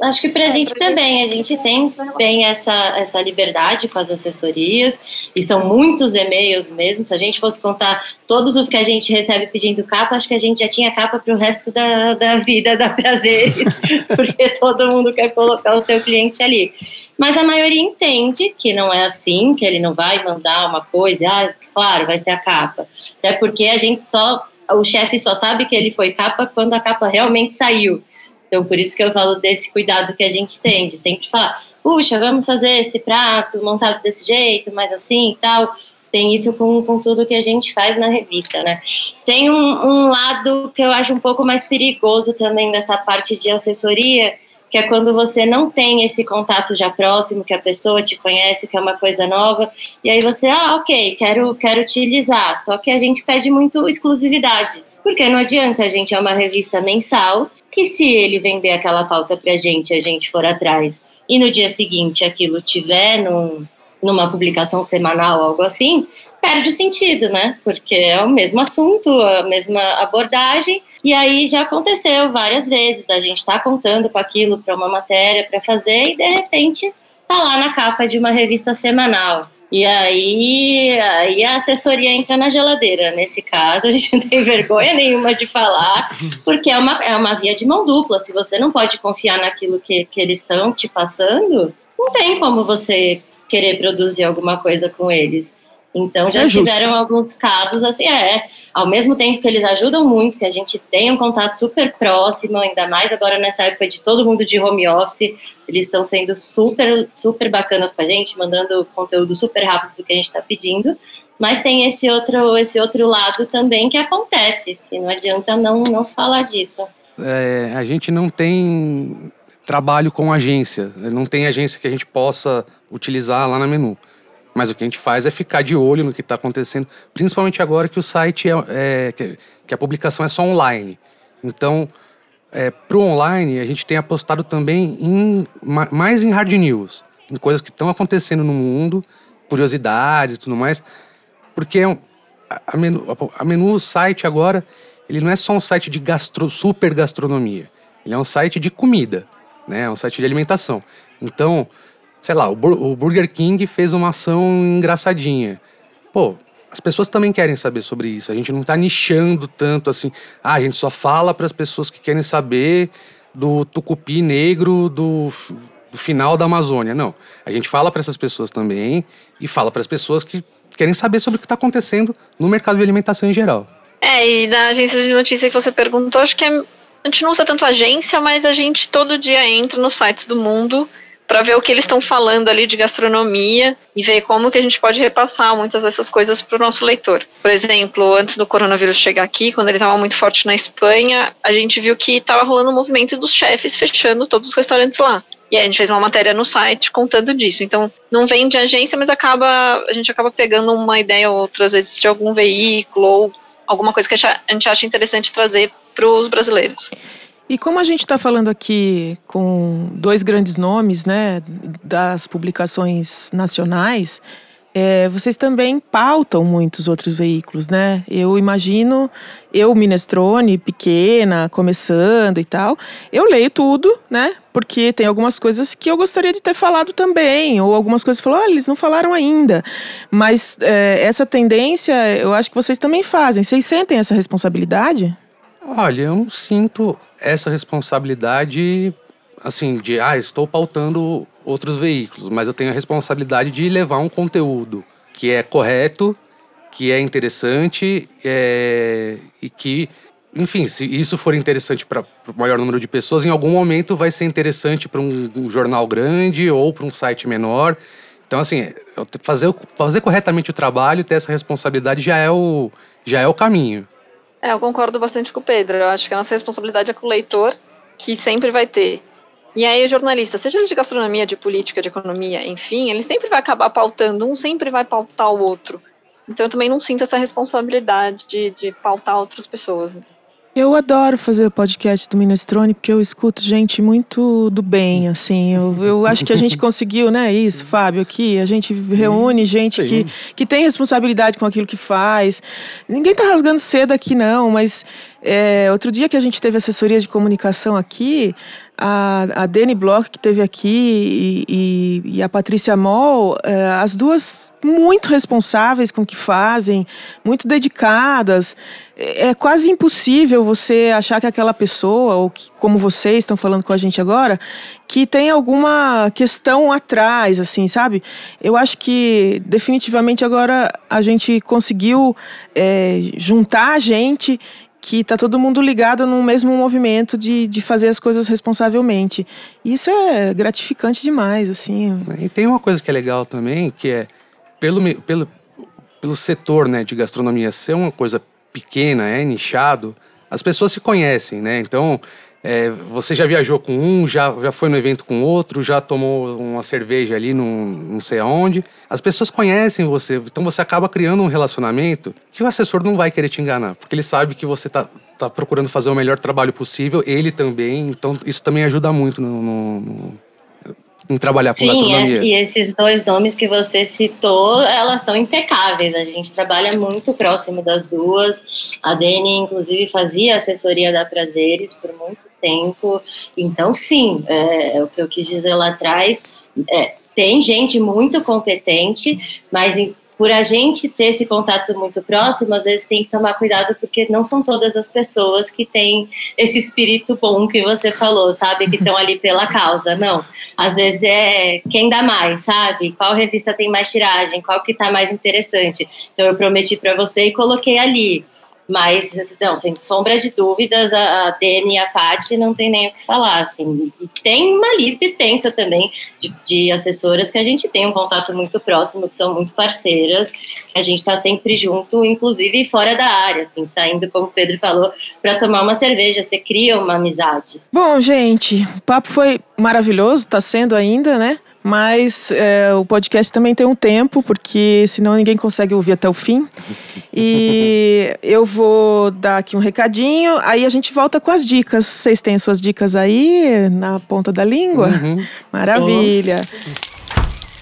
Acho que para a gente também, a gente tem bem essa, essa liberdade com as assessorias, e são muitos e-mails mesmo. Se a gente fosse contar todos os que a gente recebe pedindo capa, acho que a gente já tinha capa para o resto da, da vida *laughs* da Prazeres, *laughs* porque todo mundo quer colocar o seu cliente ali. Mas a maioria entende que não é assim, que ele não vai mandar uma coisa, ah, claro, vai ser a capa. Até porque a gente só, o chefe só sabe que ele foi capa quando a capa realmente saiu. Então, por isso que eu falo desse cuidado que a gente tem, de sempre falar, puxa, vamos fazer esse prato montado desse jeito, mais assim e tal. Tem isso com, com tudo que a gente faz na revista, né? Tem um, um lado que eu acho um pouco mais perigoso também dessa parte de assessoria, que é quando você não tem esse contato já próximo, que a pessoa te conhece, que é uma coisa nova, e aí você, ah, ok, quero, quero utilizar, só que a gente pede muito exclusividade, porque não adianta, a gente é uma revista mensal, que se ele vender aquela pauta pra gente, a gente for atrás, e no dia seguinte aquilo tiver num, numa publicação semanal, algo assim, perde o sentido, né? Porque é o mesmo assunto, a mesma abordagem, e aí já aconteceu várias vezes da gente estar tá contando com aquilo para uma matéria para fazer e de repente tá lá na capa de uma revista semanal. E aí, aí a assessoria entra na geladeira. Nesse caso, a gente não tem vergonha nenhuma de falar, porque é uma, é uma via de mão dupla. Se você não pode confiar naquilo que, que eles estão te passando, não tem como você querer produzir alguma coisa com eles. Então já é tiveram alguns casos assim, é, ao mesmo tempo que eles ajudam muito, que a gente tem um contato super próximo, ainda mais agora nessa época de todo mundo de home office, eles estão sendo super, super bacanas com a gente, mandando conteúdo super rápido do que a gente está pedindo. Mas tem esse outro, esse outro lado também que acontece, e não adianta não, não falar disso. É, a gente não tem trabalho com agência, não tem agência que a gente possa utilizar lá na menu. Mas o que a gente faz é ficar de olho no que está acontecendo, principalmente agora que o site é, é que, que, a publicação é só online. Então, é, para o online, a gente tem apostado também em, mais em hard news, em coisas que estão acontecendo no mundo, curiosidades e tudo mais, porque é a, menu, a menu site agora, ele não é só um site de gastro, super gastronomia, ele é um site de comida, né? É um site de alimentação. Então, sei lá, o, Burger King fez uma ação engraçadinha. Pô, as pessoas também querem saber sobre isso. A gente não está nichando tanto assim. Ah, a gente só fala para as pessoas que querem saber do tucupi negro do, do final da Amazônia. Não. A gente fala para essas pessoas também e fala para as pessoas que querem saber sobre o que está acontecendo no mercado de alimentação em geral. É, e na agência de notícia que você perguntou, acho que é, a gente não usa tanto agência, mas a gente todo dia entra nos sites do mundo para ver o que eles estão falando ali de gastronomia e ver como que a gente pode repassar muitas dessas coisas para o nosso leitor. Por exemplo, antes do coronavírus chegar aqui, quando ele estava muito forte na Espanha, a gente viu que estava rolando um movimento dos chefes fechando todos os restaurantes lá. E a gente fez uma matéria no site contando disso. Então, não vem de agência, mas acaba a gente acaba pegando uma ideia outras vezes de algum veículo ou alguma coisa que a gente acha interessante trazer para os brasileiros. E como a gente está falando aqui com dois grandes nomes, né, das publicações nacionais, é, vocês também pautam muitos outros veículos, né? Eu imagino, eu, Minestrone, pequena, começando e tal, eu leio tudo, né? Porque tem algumas coisas que eu gostaria de ter falado também, ou algumas coisas que falou, ah, eles não falaram ainda. Mas é, essa tendência, eu acho que vocês também fazem. Vocês sentem essa responsabilidade? Olha, eu não sinto essa responsabilidade, assim, de, ah, estou pautando outros veículos, mas eu tenho a responsabilidade de levar um conteúdo que é correto, que é interessante é, e que, enfim, se isso for interessante para o maior número de pessoas, em algum momento vai ser interessante para um, um, jornal grande ou para um site menor. Então, assim, fazer, fazer corretamente o trabalho, ter essa responsabilidade já é o, já é o caminho. É, eu concordo bastante com o Pedro. Eu acho que a nossa responsabilidade é com o leitor, que sempre vai ter. E aí o jornalista, seja ele de gastronomia, de política, de economia, enfim, ele sempre vai acabar pautando, um sempre vai pautar o outro. Então eu também não sinto essa responsabilidade de, de pautar outras pessoas. Eu adoro fazer o podcast do Minestrone porque eu escuto gente muito do bem, assim. Eu, eu acho que a gente *laughs* conseguiu, né? Isso, Fábio, aqui. A gente reúne gente que, que tem responsabilidade com aquilo que faz. Ninguém tá rasgando cedo aqui, não, mas é, outro dia que a gente teve assessoria de comunicação aqui, a, a Dani Bloch, que teve aqui, e, e, e a Patrícia Moll, é, as duas muito responsáveis com o que fazem, muito dedicadas. É, é quase impossível você achar que aquela pessoa, ou que, como vocês estão falando com a gente agora, que tem alguma questão atrás, assim, sabe? Eu acho que definitivamente agora a gente conseguiu é, juntar a gente que tá todo mundo ligado no mesmo movimento de, de fazer as coisas responsavelmente. Isso é gratificante demais, assim. E tem uma coisa que é legal também, que é pelo, pelo, pelo setor né, de gastronomia ser uma coisa pequena, é nichado, as pessoas se conhecem, né? Então, é, você já viajou com um, já, já foi no evento com outro, já tomou uma cerveja ali num, não sei aonde. As pessoas conhecem você, então você acaba criando um relacionamento que o assessor não vai querer te enganar, porque ele sabe que você está tá procurando fazer o melhor trabalho possível, ele também, então isso também ajuda muito no, no, no em trabalhar com Sim, gastronomia. e esses dois nomes que você citou, elas são impecáveis. A gente trabalha muito próximo das duas. A Dani, inclusive, fazia assessoria da Prazeres por muito tempo. Então, sim, é, é o que eu quis dizer lá atrás. É, tem gente muito competente, mas por a gente ter esse contato muito próximo, às vezes tem que tomar cuidado porque não são todas as pessoas que têm esse espírito bom que você falou, sabe? Que estão ali pela causa. Não. Às vezes é quem dá mais, sabe? Qual revista tem mais tiragem, qual que está mais interessante. Então eu prometi para você e coloquei ali. Mas, não, sem sombra de dúvidas, a, a Dani e a Paty não tem nem o que falar, assim. E tem uma lista extensa também de, de, assessoras que a gente tem um contato muito próximo, que são muito parceiras, a gente está sempre junto, inclusive fora da área, assim, saindo, como o Pedro falou, para tomar uma cerveja, você cria uma amizade. Bom, gente, o papo foi maravilhoso, está sendo ainda, né? Mas é, o podcast também tem um tempo, porque senão ninguém consegue ouvir até o fim. E *laughs* eu vou dar aqui um recadinho, aí a gente volta com as dicas. Vocês têm suas dicas aí na ponta da língua? Uhum. Maravilha.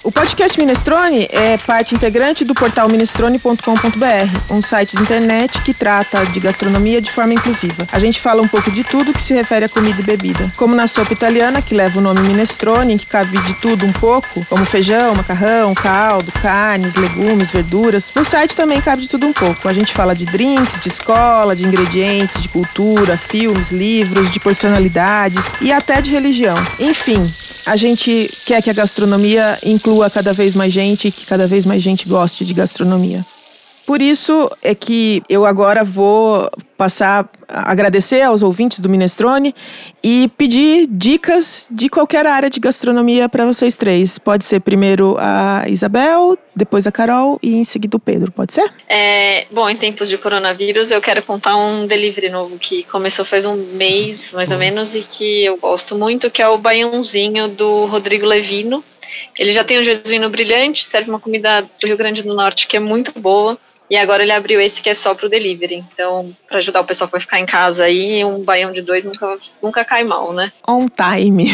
O podcast Minestrone é parte integrante do portal minestrone.com.br, um site de internet que trata de gastronomia de forma inclusiva. A gente fala um pouco de tudo que se refere a comida e bebida, como na sopa italiana, que leva o nome Minestrone, que cabe de tudo um pouco, como feijão, macarrão, caldo, carnes, legumes, verduras. No site também cabe de tudo um pouco. A gente fala de drinks, de escola, de ingredientes, de cultura, filmes, livros, de personalidades e até de religião. Enfim, a gente quer que a gastronomia inclua cada vez mais gente e que cada vez mais gente goste de gastronomia. Por isso é que eu agora vou passar a agradecer aos ouvintes do Minestrone e pedir dicas de qualquer área de gastronomia para vocês três. Pode ser primeiro a Isabel, depois a Carol e em seguida o Pedro, pode ser? É, bom, em tempos de coronavírus, eu quero contar um delivery novo que começou faz um mês, mais ou menos, e que eu gosto muito, que é o baiãozinho do Rodrigo Levino. Ele já tem um jesuíno brilhante, serve uma comida do Rio Grande do Norte que é muito boa. E agora ele abriu esse que é só pro delivery. Então, para ajudar o pessoal que vai ficar em casa aí, um baião de dois nunca, nunca cai mal, né? On time.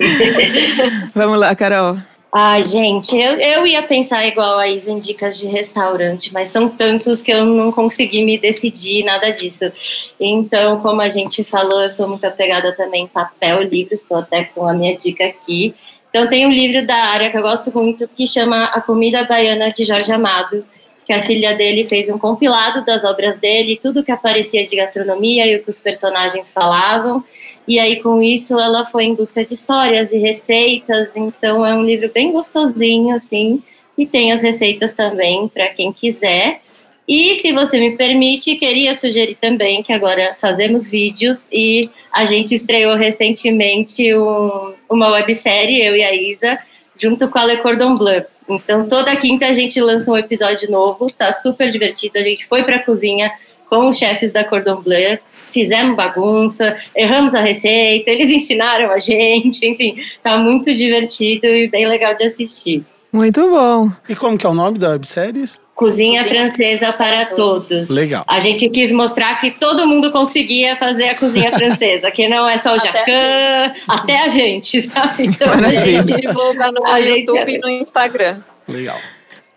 *laughs* Vamos lá, Carol. Ai, gente, eu, eu ia pensar igual a Isa em dicas de restaurante, mas são tantos que eu não consegui me decidir, nada disso. Então, como a gente falou, eu sou muito apegada também em papel, livro, estou até com a minha dica aqui. Então, tem um livro da área que eu gosto muito que chama A Comida Baiana de Jorge Amado, que a filha dele fez um compilado das obras dele, tudo que aparecia de gastronomia e o que os personagens falavam. E aí, com isso, ela foi em busca de histórias e receitas. Então, é um livro bem gostosinho, assim. E tem as receitas também para quem quiser. E se você me permite, queria sugerir também que agora fazemos vídeos e a gente estreou recentemente um, uma websérie, eu e a Isa, junto com a Le Cordon Bleu. Então, toda quinta a gente lança um episódio novo, tá super divertido. A gente foi pra cozinha com os chefes da Cordon Bleu, fizemos bagunça, erramos a receita, eles *laughs* ensinaram a gente, enfim, tá muito divertido e bem legal de assistir. Muito bom. E como que é o nome da websérie? Cozinha Francesa para Todos. Legal. A gente quis mostrar que todo mundo conseguia fazer a cozinha *laughs* francesa, que não é só o Jacan, até a gente, sabe? Então a A gente gente *laughs* divulga no A gente YouTube é- e no Instagram. Legal.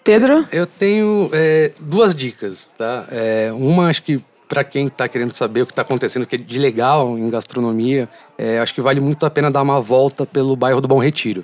Pedro? Eu tenho é, duas dicas, tá? É, uma, acho que para quem está querendo saber o que está acontecendo que é de legal em gastronomia, é, acho que vale muito a pena dar uma volta pelo bairro do Bom Retiro,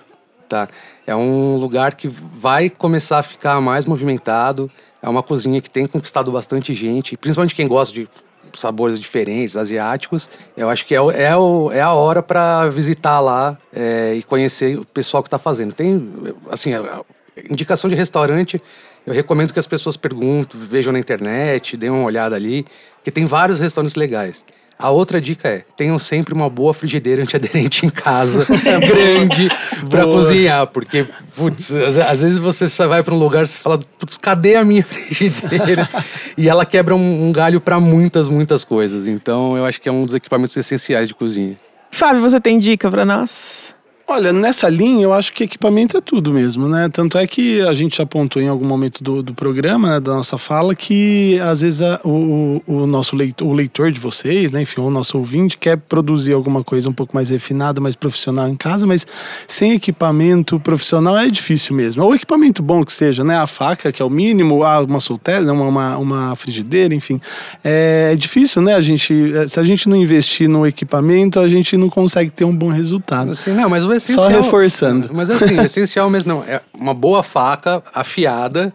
tá? É um lugar que vai começar a ficar mais movimentado. É uma cozinha que tem conquistado bastante gente, principalmente quem gosta de sabores diferentes, asiáticos. Eu acho que é, é, é a hora para visitar lá é, e conhecer o pessoal que está fazendo. Tem, assim, a- a indicação de restaurante. Eu recomendo que as pessoas perguntem, vejam na internet, deem uma olhada ali, que tem vários restaurantes legais. A outra dica é: tenham sempre uma boa frigideira antiaderente em casa, *laughs* grande, para cozinhar. Porque, putz, às, às vezes você só vai para um lugar e fala, putz, cadê a minha *laughs* frigideira? e ela quebra um, um galho para muitas, muitas coisas. Então, eu acho que é um dos equipamentos essenciais de cozinha. Fábio, você tem dica para nós? Olha, nessa linha eu acho que equipamento é tudo mesmo, né? Tanto é que a gente apontou em algum momento do, do programa, né, da nossa fala, que às vezes a- o, o nosso leitor, o leitor de vocês, né, enfim, o nosso ouvinte quer produzir alguma coisa um pouco mais refinada, mais profissional em casa, mas sem equipamento profissional é difícil mesmo. Ou equipamento bom que seja, né? A faca, que é o mínimo, ah, uma solteira, uma, uma, uma frigideira, enfim. É difícil, né? A gente, se a gente não investir no equipamento, a gente não consegue ter um bom resultado. Assim, não, mas o essencial... Só reforçando. Mas assim, o essencial mesmo não. É uma boa faca afiada,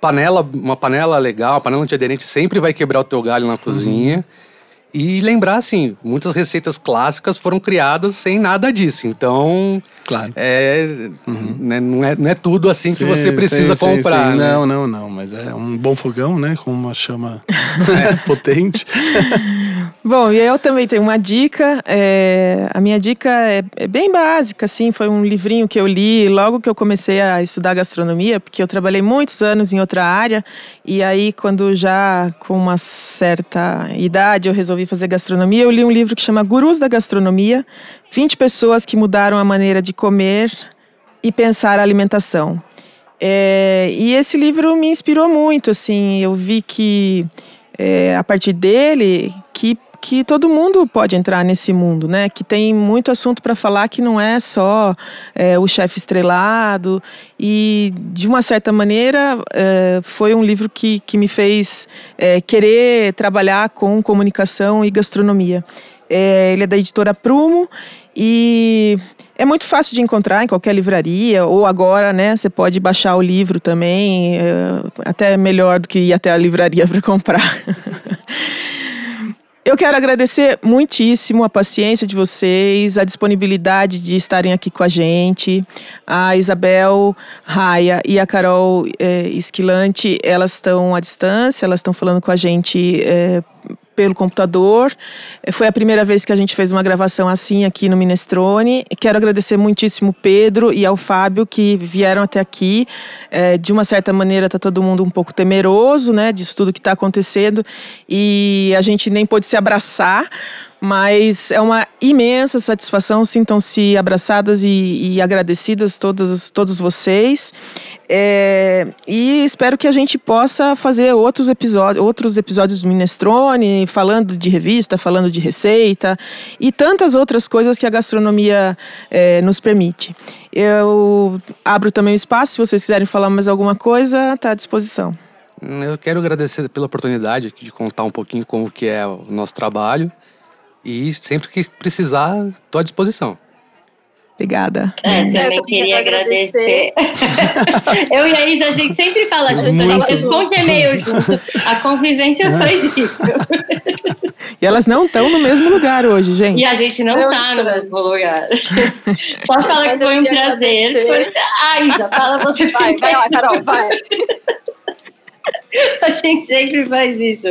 panela, uma panela legal, uma panela antiaderente sempre vai quebrar o teu galho na cozinha. E lembrar, assim, muitas receitas clássicas foram criadas sem nada disso. Então, Claro. é, né, não, é, não é tudo assim que Sim, você precisa sim, comprar. sim. né? Não, não, não. Mas é um bom fogão, né? Com uma chama *laughs* potente. *laughs* Bom, e eu também tenho uma dica. é, a minha dica é, é bem básica, assim. Foi um livrinho que eu li logo que eu comecei a estudar gastronomia, porque eu trabalhei muitos anos em outra área. E aí, quando já com uma certa idade eu resolvi fazer gastronomia, eu li um livro que chama Gurus da Gastronomia: 20 pessoas que mudaram a maneira de comer e pensar a alimentação. É, e esse livro me inspirou muito, assim, eu vi que é, a partir dele que que todo mundo pode entrar nesse mundo, né? Que tem muito assunto para falar que não é só é, o chefe estrelado e de uma certa maneira é, foi um livro que, que me fez é, querer trabalhar com comunicação e gastronomia. É, ele é da editora Prumo e é muito fácil de encontrar em qualquer livraria, ou agora, né, você pode baixar o livro também, é, até melhor do que ir até a livraria *laughs* para comprar. Eu quero agradecer muitíssimo a paciência de vocês, a disponibilidade de estarem aqui com a gente. A Isabel Raia e a Carol é, Esquilante, elas estão à distância, elas estão falando com a gente é, pelo computador. Foi a primeira vez que a gente fez uma gravação assim aqui no Minestrone. Quero agradecer muitíssimo Pedro e ao Fábio que vieram até aqui. É, de uma certa maneira está todo mundo um pouco temeroso, né, disso tudo que está acontecendo e a gente nem pôde se abraçar mas é uma imensa satisfação. Sintam-se abraçadas e, e, agradecidas, todos, todos vocês. É, e espero que a gente possa fazer outros episódios, outros episódios do Minestrone, falando de revista, falando de receita e tantas outras coisas que a gastronomia é, nos permite. Eu abro também o espaço, se vocês quiserem falar mais alguma coisa, está à disposição. Eu quero agradecer pela oportunidade de contar um pouquinho como que é o nosso trabalho e sempre que precisar, estou à disposição. Obrigada. É, também eu queria agradecer. *laughs* eu e a Isa, a gente sempre fala junto, Muito a gente responde e-mail junto. A convivência faz isso. E elas não estão no mesmo lugar hoje, gente. E a gente não está no mesmo lugar. *laughs* Só fala que foi um prazer. Ah, Isa, fala você. Vai, vai lá, Carol, vai. *laughs* A gente sempre faz isso.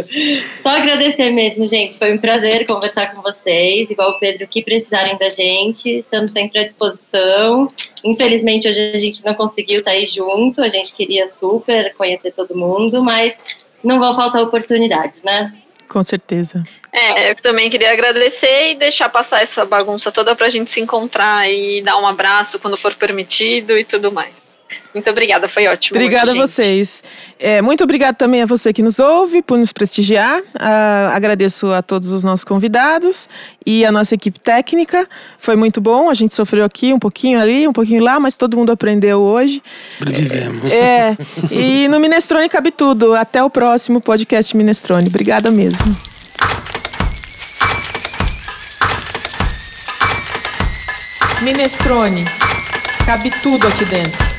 Só agradecer mesmo, gente. Foi um prazer conversar com vocês. Igual o Pedro, que precisarem da gente, estamos sempre à disposição. Infelizmente, hoje a gente não conseguiu estar aí junto. A gente queria super conhecer todo mundo, mas não vão faltar oportunidades, né? Com certeza. É, eu também queria agradecer e deixar passar essa bagunça toda para a gente se encontrar e dar um abraço quando for permitido e tudo mais. Muito obrigada, foi ótimo. Obrigada a vocês. É, muito obrigada também a você que nos ouve, por nos prestigiar. Uh, agradeço a todos os nossos convidados e a nossa equipe técnica. Foi muito bom. A gente sofreu aqui um pouquinho ali, um pouquinho lá, mas todo mundo aprendeu hoje. Sobrevivemos. É, e no Minestrone cabe tudo. Até o próximo podcast Minestrone. Obrigada mesmo. Minestrone. Cabe tudo aqui dentro.